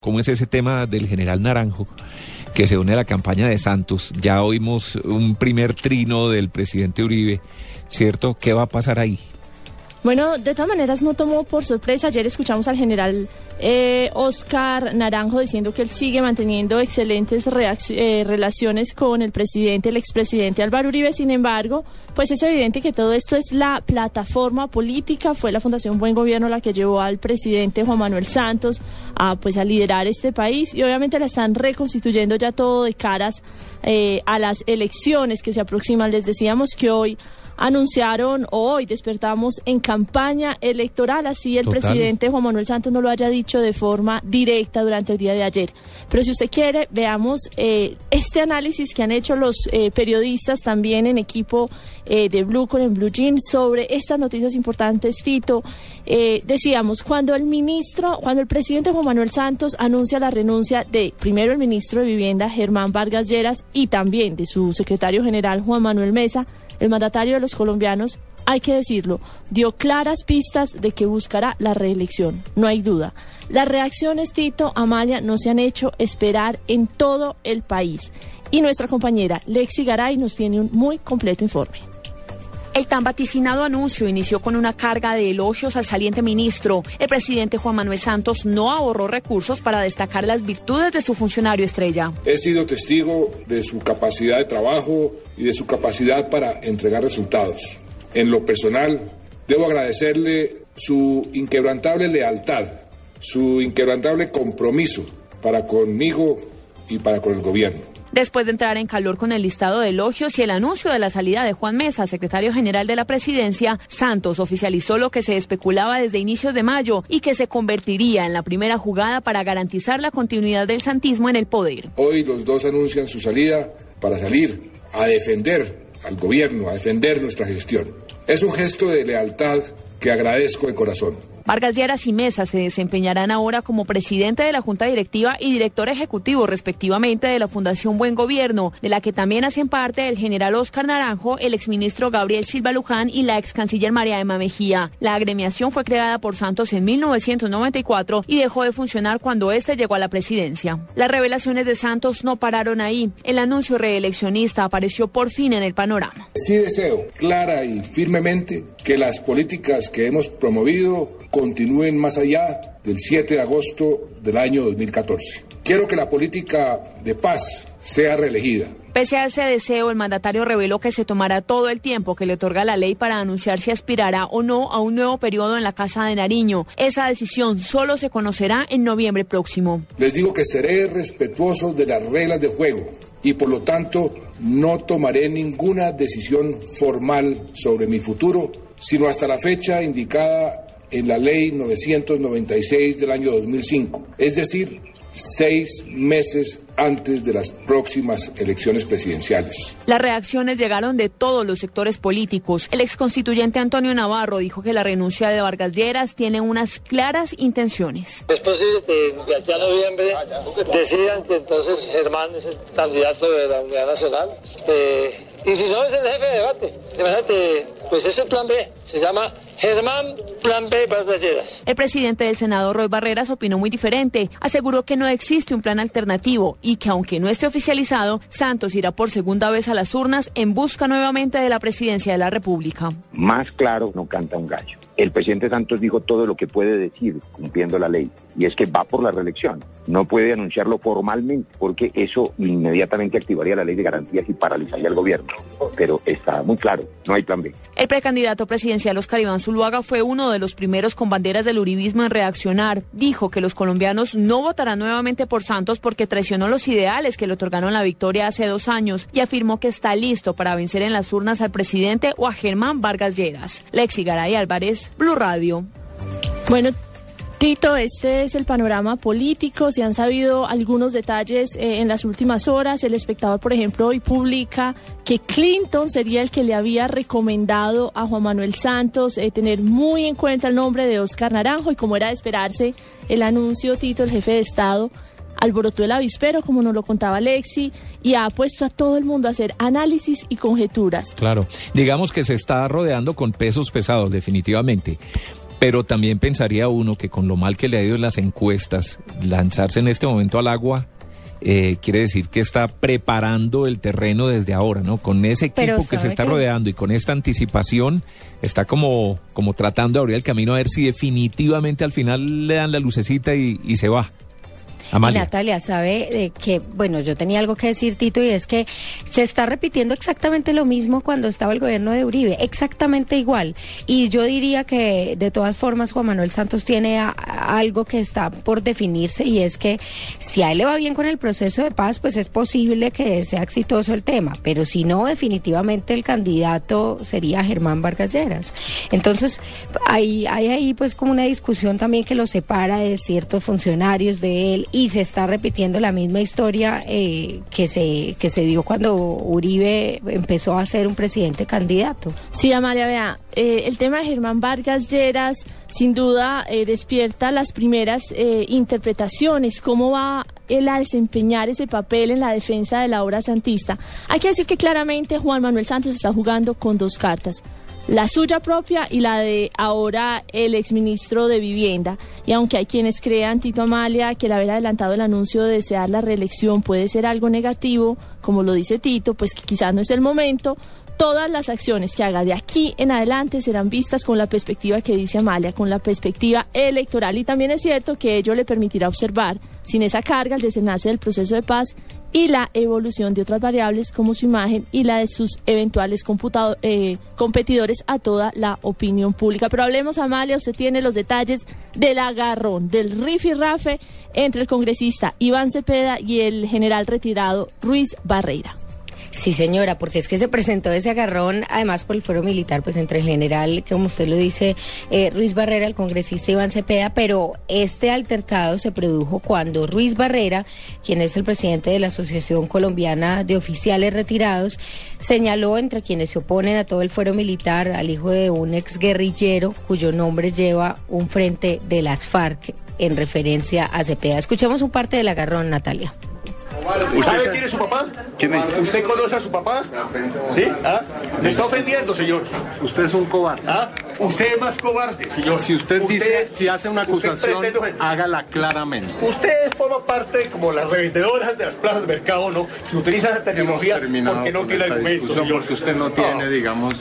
¿Cómo es ese tema del general Naranjo que se une a la campaña de Santos? Ya oímos un primer trino del presidente Uribe, ¿cierto? ¿Qué va a pasar ahí? Bueno, de todas maneras no tomó por sorpresa. Ayer escuchamos al general eh, Oscar Naranjo diciendo que él sigue manteniendo excelentes eh, relaciones con el presidente, el expresidente Álvaro Uribe. Sin embargo, pues es evidente que todo esto es la plataforma política. Fue la Fundación Buen Gobierno la que llevó al presidente Juan Manuel Santos a, pues, a liderar este país y obviamente la están reconstituyendo ya todo de caras eh, a las elecciones que se aproximan. Les decíamos que hoy anunciaron hoy despertamos en campaña electoral, así el presidente Juan Manuel Santos no lo haya dicho de forma directa durante el día de ayer. Pero si usted quiere, veamos eh, este análisis que han hecho los eh, periodistas también en equipo eh, de Blue con en Blue Jean sobre estas noticias importantes, Tito. decíamos, cuando el ministro, cuando el presidente Juan Manuel Santos anuncia la renuncia de primero el ministro de Vivienda, Germán Vargas Lleras, y también de su secretario general, Juan Manuel Mesa, el mandatario de los colombianos, hay que decirlo, dio claras pistas de que buscará la reelección, no hay duda. Las reacciones, Tito, Amalia, no se han hecho esperar en todo el país. Y nuestra compañera Lexi Garay nos tiene un muy completo informe. El tan vaticinado anuncio inició con una carga de elogios al saliente ministro. El presidente Juan Manuel Santos no ahorró recursos para destacar las virtudes de su funcionario estrella. He sido testigo de su capacidad de trabajo y de su capacidad para entregar resultados. En lo personal, debo agradecerle su inquebrantable lealtad, su inquebrantable compromiso para conmigo y para con el gobierno. Después de entrar en calor con el listado de elogios y el anuncio de la salida de Juan Mesa, secretario general de la presidencia, Santos oficializó lo que se especulaba desde inicios de mayo y que se convertiría en la primera jugada para garantizar la continuidad del santismo en el poder. Hoy los dos anuncian su salida para salir a defender al gobierno, a defender nuestra gestión. Es un gesto de lealtad que agradezco de corazón. Vargas Lleras y Mesa se desempeñarán ahora como presidente de la Junta Directiva y director ejecutivo respectivamente de la Fundación Buen Gobierno, de la que también hacen parte el general Oscar Naranjo, el exministro Gabriel Silva Luján y la ex canciller María Emma Mejía. La agremiación fue creada por Santos en 1994 y dejó de funcionar cuando éste llegó a la presidencia. Las revelaciones de Santos no pararon ahí. El anuncio reeleccionista apareció por fin en el panorama. Sí deseo clara y firmemente que las políticas que hemos promovido continúen más allá del 7 de agosto del año 2014. Quiero que la política de paz sea reelegida. Pese a ese deseo, el mandatario reveló que se tomará todo el tiempo que le otorga la ley para anunciar si aspirará o no a un nuevo periodo en la Casa de Nariño. Esa decisión solo se conocerá en noviembre próximo. Les digo que seré respetuoso de las reglas de juego y por lo tanto no tomaré ninguna decisión formal sobre mi futuro, sino hasta la fecha indicada en la ley 996 del año 2005, es decir, seis meses antes de las próximas elecciones presidenciales. Las reacciones llegaron de todos los sectores políticos. El exconstituyente Antonio Navarro dijo que la renuncia de Vargas Lleras tiene unas claras intenciones. Es posible que de aquí a noviembre decidan que entonces Germán es el candidato de la Unidad Nacional. Eh, y si no es el jefe de debate, de pues ese plan B se llama Germán Plan B. El presidente del Senado, Roy Barreras, opinó muy diferente. Aseguró que no existe un plan alternativo y que aunque no esté oficializado, Santos irá por segunda vez a las urnas en busca nuevamente de la presidencia de la República. Más claro no canta un gallo. El presidente Santos dijo todo lo que puede decir cumpliendo la ley y es que va por la reelección. No puede anunciarlo formalmente porque eso inmediatamente activaría la ley de garantías y paralizaría el gobierno. Pero está muy claro, no hay plan B. El precandidato presidencial Oscar Iván Zuluaga fue uno de los primeros con banderas del uribismo en reaccionar. Dijo que los colombianos no votarán nuevamente por Santos porque traicionó los ideales que le otorgaron la victoria hace dos años y afirmó que está listo para vencer en las urnas al presidente o a Germán Vargas Lleras. Lexi Garay Álvarez, Blue Radio. Bueno, Tito, este es el panorama político. Se han sabido algunos detalles eh, en las últimas horas. El espectador, por ejemplo, hoy publica que Clinton sería el que le había recomendado a Juan Manuel Santos eh, tener muy en cuenta el nombre de Oscar Naranjo y como era de esperarse, el anuncio, Tito, el jefe de Estado, alborotó el avispero, como nos lo contaba Alexi, y ha puesto a todo el mundo a hacer análisis y conjeturas. Claro, digamos que se está rodeando con pesos pesados, definitivamente. Pero también pensaría uno que con lo mal que le ha ido en las encuestas, lanzarse en este momento al agua eh, quiere decir que está preparando el terreno desde ahora, ¿no? Con ese equipo que se está rodeando y con esta anticipación, está como, como tratando de abrir el camino a ver si definitivamente al final le dan la lucecita y, y se va. Natalia sabe que, bueno, yo tenía algo que decir, Tito, y es que se está repitiendo exactamente lo mismo cuando estaba el gobierno de Uribe, exactamente igual. Y yo diría que, de todas formas, Juan Manuel Santos tiene algo que está por definirse, y es que si a él le va bien con el proceso de paz, pues es posible que sea exitoso el tema, pero si no, definitivamente el candidato sería Germán Vargas Lleras. Entonces, hay, hay ahí pues como una discusión también que lo separa de ciertos funcionarios de él y se está repitiendo la misma historia eh, que, se, que se dio cuando Uribe empezó a ser un presidente candidato. Sí, Amalia, vea, eh, el tema de Germán Vargas Lleras sin duda eh, despierta las primeras interpretaciones, cómo va él a desempeñar ese papel en la defensa de la obra santista. Hay que decir que claramente Juan Manuel Santos está jugando con dos cartas la suya propia y la de ahora el exministro de Vivienda. Y aunque hay quienes crean, Tito Amalia, que el haber adelantado el anuncio de desear la reelección puede ser algo negativo, como lo dice Tito, pues que quizás no es el momento, todas las acciones que haga de aquí en adelante serán vistas con la perspectiva que dice Amalia, con la perspectiva electoral. Y también es cierto que ello le permitirá observar, sin esa carga, el desenlace del proceso de paz y la evolución de otras variables como su imagen y la de sus eventuales eh, competidores a toda la opinión pública. Pero hablemos, Amalia, usted tiene los detalles del agarrón, del rafe entre el congresista Iván Cepeda y el general retirado Ruiz Barreira. Sí, señora, porque es que se presentó ese agarrón, además por el fuero militar, pues entre el general, como usted lo dice, eh, Ruiz Barrera, el congresista Iván Cepeda, pero este altercado se produjo cuando Ruiz Barrera, quien es el presidente de la Asociación Colombiana de Oficiales Retirados, señaló entre quienes se oponen a todo el fuero militar al hijo de un ex guerrillero cuyo nombre lleva un frente de las FARC en referencia a Cepeda. Escuchemos un parte del agarrón, Natalia. ¿Sabe quién es su papá? ¿Quién es? ¿Usted conoce a su papá? ¿Sí? ¿Ah? Me está ofendiendo, señor. Usted es un cobarde. ¿Ah? Usted es más cobarde, señor. Si usted, dice, si hace una acusación, hágala claramente. Usted forma parte como las revendedoras de las plazas de mercado, ¿no? Que utiliza esa terminología porque no tiene argumentos, señor. Porque usted no tiene, digamos...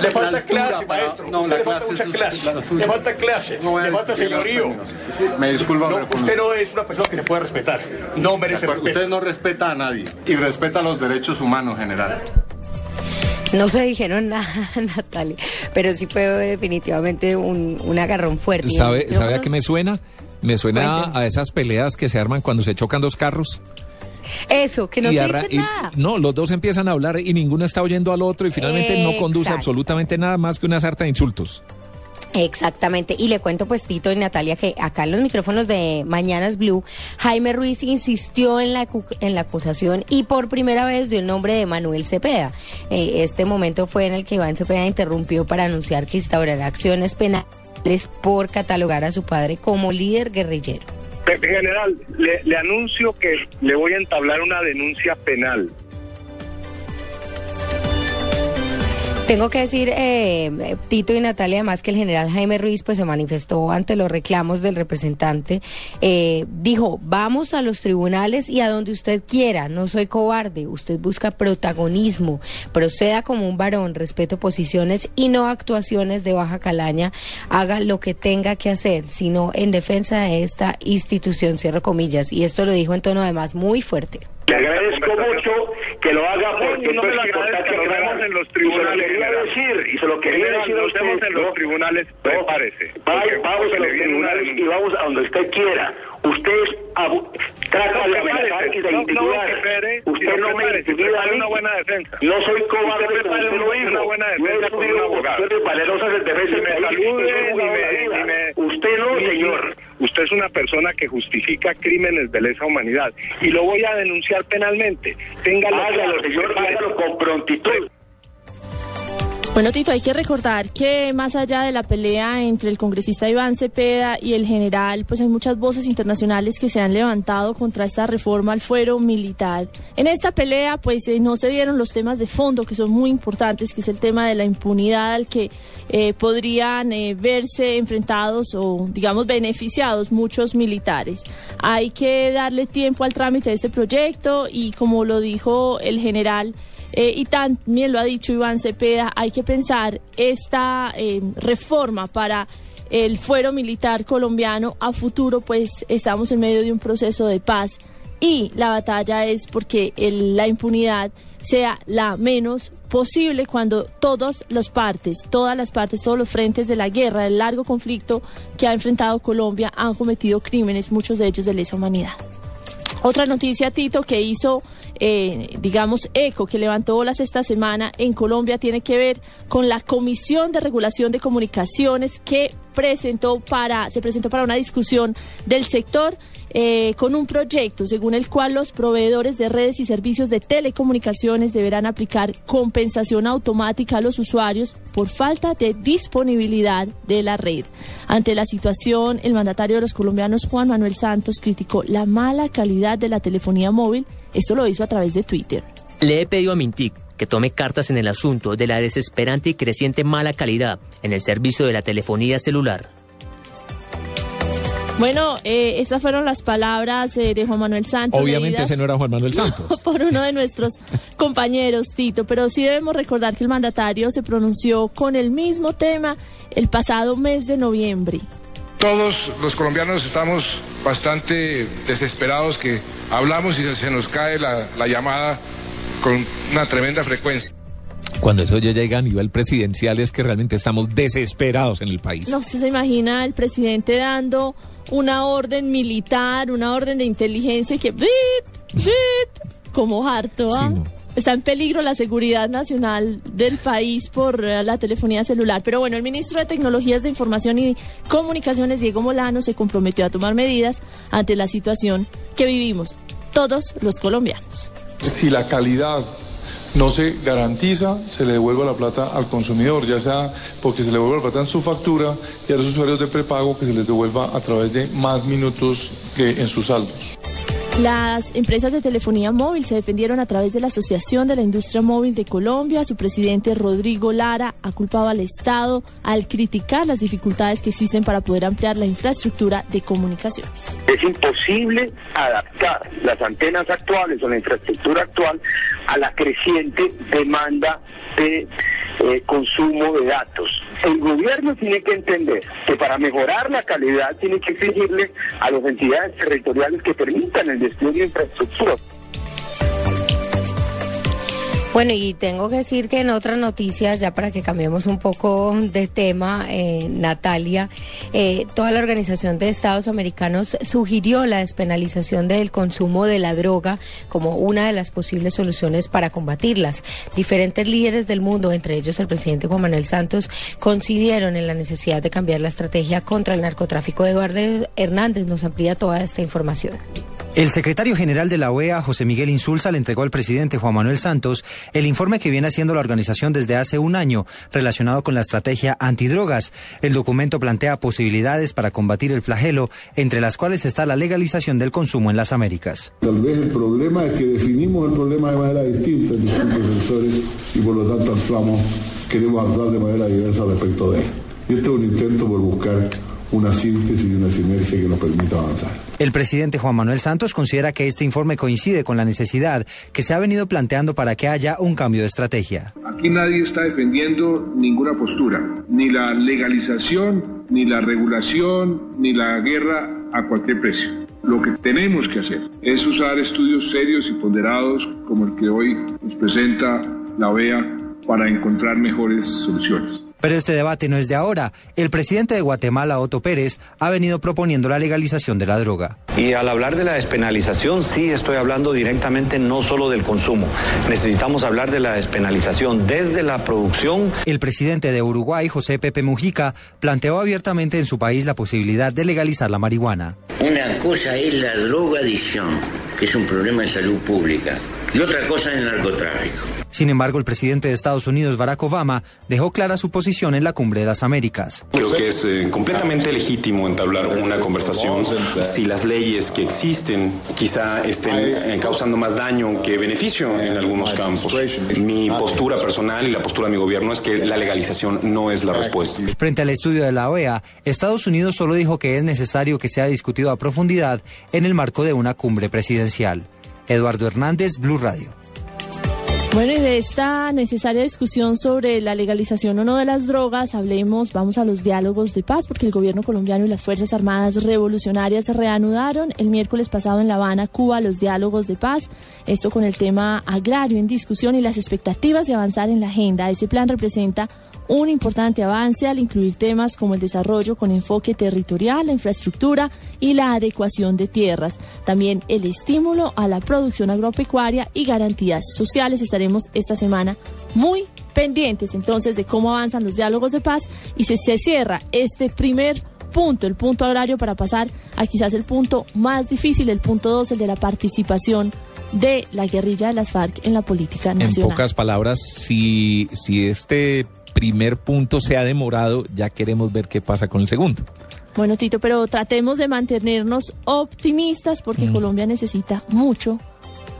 Le falta clase, maestro. No, le falta mucha clase. Le falta clase. le falta señorío. Me disculpa. No, usted no es una persona que se puede respetar. No merece respeto. Usted no respeta a nadie y respeta los derechos humanos en general. No se dijeron nada, Natalia, pero sí fue definitivamente un, agarrón fuerte. ¿Sabe, ¿sabe a qué me suena? Me suena a esas peleas que se arman cuando se chocan dos carros. Eso, que no se dice nada. No, los dos empiezan a hablar y ninguno está oyendo al otro y finalmente no conduce absolutamente nada más que una sarta de insultos. Exactamente, y le cuento pues Tito y Natalia que acá en los micrófonos de Mañanas Blue, Jaime Ruiz insistió en la, en la acusación y por primera vez dio el nombre de Manuel Cepeda. Eh, este momento fue en el que Iván Cepeda interrumpió para anunciar que instaurará acciones penales por catalogar a su padre como líder guerrillero. General, le anuncio que le voy a entablar una denuncia penal Tengo que decir, eh, Tito y Natalia, además que el general Jaime Ruiz pues se manifestó ante los reclamos del representante, eh, dijo, vamos a los tribunales y a donde usted quiera, no soy cobarde, usted busca protagonismo, proceda como un varón, respeto posiciones y no actuaciones de baja calaña, haga lo que tenga que hacer, sino en defensa de esta institución, cierro comillas, y esto lo dijo en tono además muy fuerte. Agradezco mucho que lo haga porque no me lo agradezco, que nos vemos en los tribunales. Y se lo quería decir, y se lo quería decir a usted. Nos vemos en los tribunales, prepárese. Vamos a los tribunales y vamos a donde usted quiera. Usted trata de amenazar y de intimidar. Usted no me intimida a mí. No soy cobarde, usted lo hizo. Yo he estudiado cuestiones valerosas en defensa de mi Usted no, señor. Usted es una persona que justifica crímenes de lesa humanidad y lo voy a denunciar penalmente. Téngalo, hágalo, señor, hágalo con prontitud. Bueno, Tito, hay que recordar que más allá de la pelea entre el congresista Iván Cepeda y el general, pues hay muchas voces internacionales que se han levantado contra esta reforma al fuero militar. En esta pelea, pues eh, no se dieron los temas de fondo que son muy importantes, que es el tema de la impunidad al que eh, podrían eh, verse enfrentados o, digamos, beneficiados muchos militares. Hay que darle tiempo al trámite de este proyecto y, como lo dijo el general, eh, y también lo ha dicho Iván Cepeda, hay que pensar esta eh, reforma para el fuero militar colombiano a futuro, pues estamos en medio de un proceso de paz y la batalla es porque la impunidad sea la menos posible cuando todas las partes, todas las partes, todos los frentes de la guerra, del largo conflicto que ha enfrentado Colombia han cometido crímenes, muchos de ellos de lesa humanidad. Otra noticia, Tito, que hizo, eh, digamos, eco, que levantó olas esta semana en Colombia, tiene que ver con la Comisión de Regulación de Comunicaciones que presentó para, se presentó para una discusión del sector eh, con un proyecto según el cual los proveedores de redes y servicios de telecomunicaciones deberán aplicar compensación automática a los usuarios por falta de disponibilidad de la red. Ante la situación, el mandatario de los colombianos Juan Manuel Santos criticó la mala calidad de la telefonía móvil. Esto lo hizo a través de Twitter. Le he pedido a Mintic que tome cartas en el asunto de la desesperante y creciente mala calidad en el servicio de la telefonía celular. Bueno, eh, estas fueron las palabras eh, de Juan Manuel Santos. Obviamente ese no era Juan Manuel Santos. Por uno de nuestros compañeros, Tito, pero sí debemos recordar que el mandatario se pronunció con el mismo tema el pasado mes de noviembre. Todos los colombianos estamos bastante desesperados que hablamos y se nos cae la, la llamada con una tremenda frecuencia. Cuando eso ya llega a nivel presidencial es que realmente estamos desesperados en el país. No, usted se imagina el presidente dando una orden militar, una orden de inteligencia que bip, bip, como harto, ¿ah? Está en peligro la seguridad nacional del país por eh, la telefonía celular. Pero bueno, el ministro de Tecnologías de Información y Comunicaciones, Diego Molano, se comprometió a tomar medidas ante la situación que vivimos todos los colombianos. Si la calidad no se garantiza, se le devuelve la plata al consumidor, ya sea porque se le devuelve la plata en su factura y a los usuarios de prepago que se les devuelva a través de más minutos que en sus saldos. Las empresas de telefonía móvil se defendieron a través de la Asociación de la Industria Móvil de Colombia. Su presidente Rodrigo Lara ha culpado al Estado al criticar las dificultades que existen para poder ampliar la infraestructura de comunicaciones. Es imposible adaptar las antenas actuales o la infraestructura actual a la creciente demanda de eh, consumo de datos. El gobierno tiene que entender que para mejorar la calidad tiene que exigirle a las entidades territoriales que permitan el despliegue de infraestructura. Bueno, y tengo que decir que en otras noticias, ya para que cambiemos un poco de tema, eh, Natalia, eh, toda la Organización de Estados Americanos sugirió la despenalización del consumo de la droga como una de las posibles soluciones para combatirlas. Diferentes líderes del mundo, entre ellos el presidente Juan Manuel Santos, coincidieron en la necesidad de cambiar la estrategia contra el narcotráfico. Eduardo Hernández nos amplía toda esta información. El secretario general de la OEA, José Miguel Insulza, le entregó al presidente Juan Manuel Santos el informe que viene haciendo la organización desde hace un año relacionado con la estrategia antidrogas. El documento plantea posibilidades para combatir el flagelo, entre las cuales está la legalización del consumo en las Américas. Tal vez el problema es que definimos el problema de manera distinta en distintos sectores y por lo tanto actuamos, queremos actuar de manera diversa respecto de él. Y este es un intento por buscar una síntesis y una sinergia que nos permita avanzar. El presidente Juan Manuel Santos considera que este informe coincide con la necesidad que se ha venido planteando para que haya un cambio de estrategia. Aquí nadie está defendiendo ninguna postura, ni la legalización, ni la regulación, ni la guerra a cualquier precio. Lo que tenemos que hacer es usar estudios serios y ponderados como el que hoy nos presenta la OEA para encontrar mejores soluciones. Pero este debate no es de ahora. El presidente de Guatemala, Otto Pérez, ha venido proponiendo la legalización de la droga. Y al hablar de la despenalización, sí estoy hablando directamente no solo del consumo. Necesitamos hablar de la despenalización desde la producción. El presidente de Uruguay, José Pepe Mujica, planteó abiertamente en su país la posibilidad de legalizar la marihuana. Una cosa es la drogadicción, que es un problema de salud pública, y otra cosa es el narcotráfico. Sin embargo, el presidente de Estados Unidos, Barack Obama, dejó clara su posición en la cumbre de las Américas. Creo que es eh, completamente legítimo entablar una conversación si las leyes que existen quizá estén eh, causando más daño que beneficio en algunos campos. Mi postura personal y la postura de mi gobierno es que la legalización no es la respuesta. Frente al estudio de la OEA, Estados Unidos solo dijo que es necesario que sea discutido a profundidad en el marco de una cumbre presidencial. Eduardo Hernández, Blue Radio. Bueno, y de esta necesaria discusión sobre la legalización o no de las drogas, hablemos, vamos a los diálogos de paz, porque el gobierno colombiano y las Fuerzas Armadas Revolucionarias reanudaron el miércoles pasado en La Habana, Cuba, los diálogos de paz, esto con el tema agrario en discusión y las expectativas de avanzar en la agenda. Ese plan representa un importante avance al incluir temas como el desarrollo con enfoque territorial, la infraestructura y la adecuación de tierras. También el estímulo a la producción agropecuaria y garantías sociales. Estaremos esta semana muy pendientes entonces de cómo avanzan los diálogos de paz y si se cierra este primer punto, el punto agrario, para pasar a quizás el punto más difícil, el punto dos, el de la participación de la guerrilla de las FARC en la política nacional. En pocas palabras, si, si este primer punto se ha demorado, ya queremos ver qué pasa con el segundo. Bueno, Tito, pero tratemos de mantenernos optimistas porque Mm. Colombia necesita mucho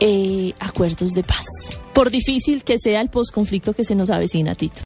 eh, acuerdos de paz. Por difícil que sea el posconflicto que se nos avecina, Tito.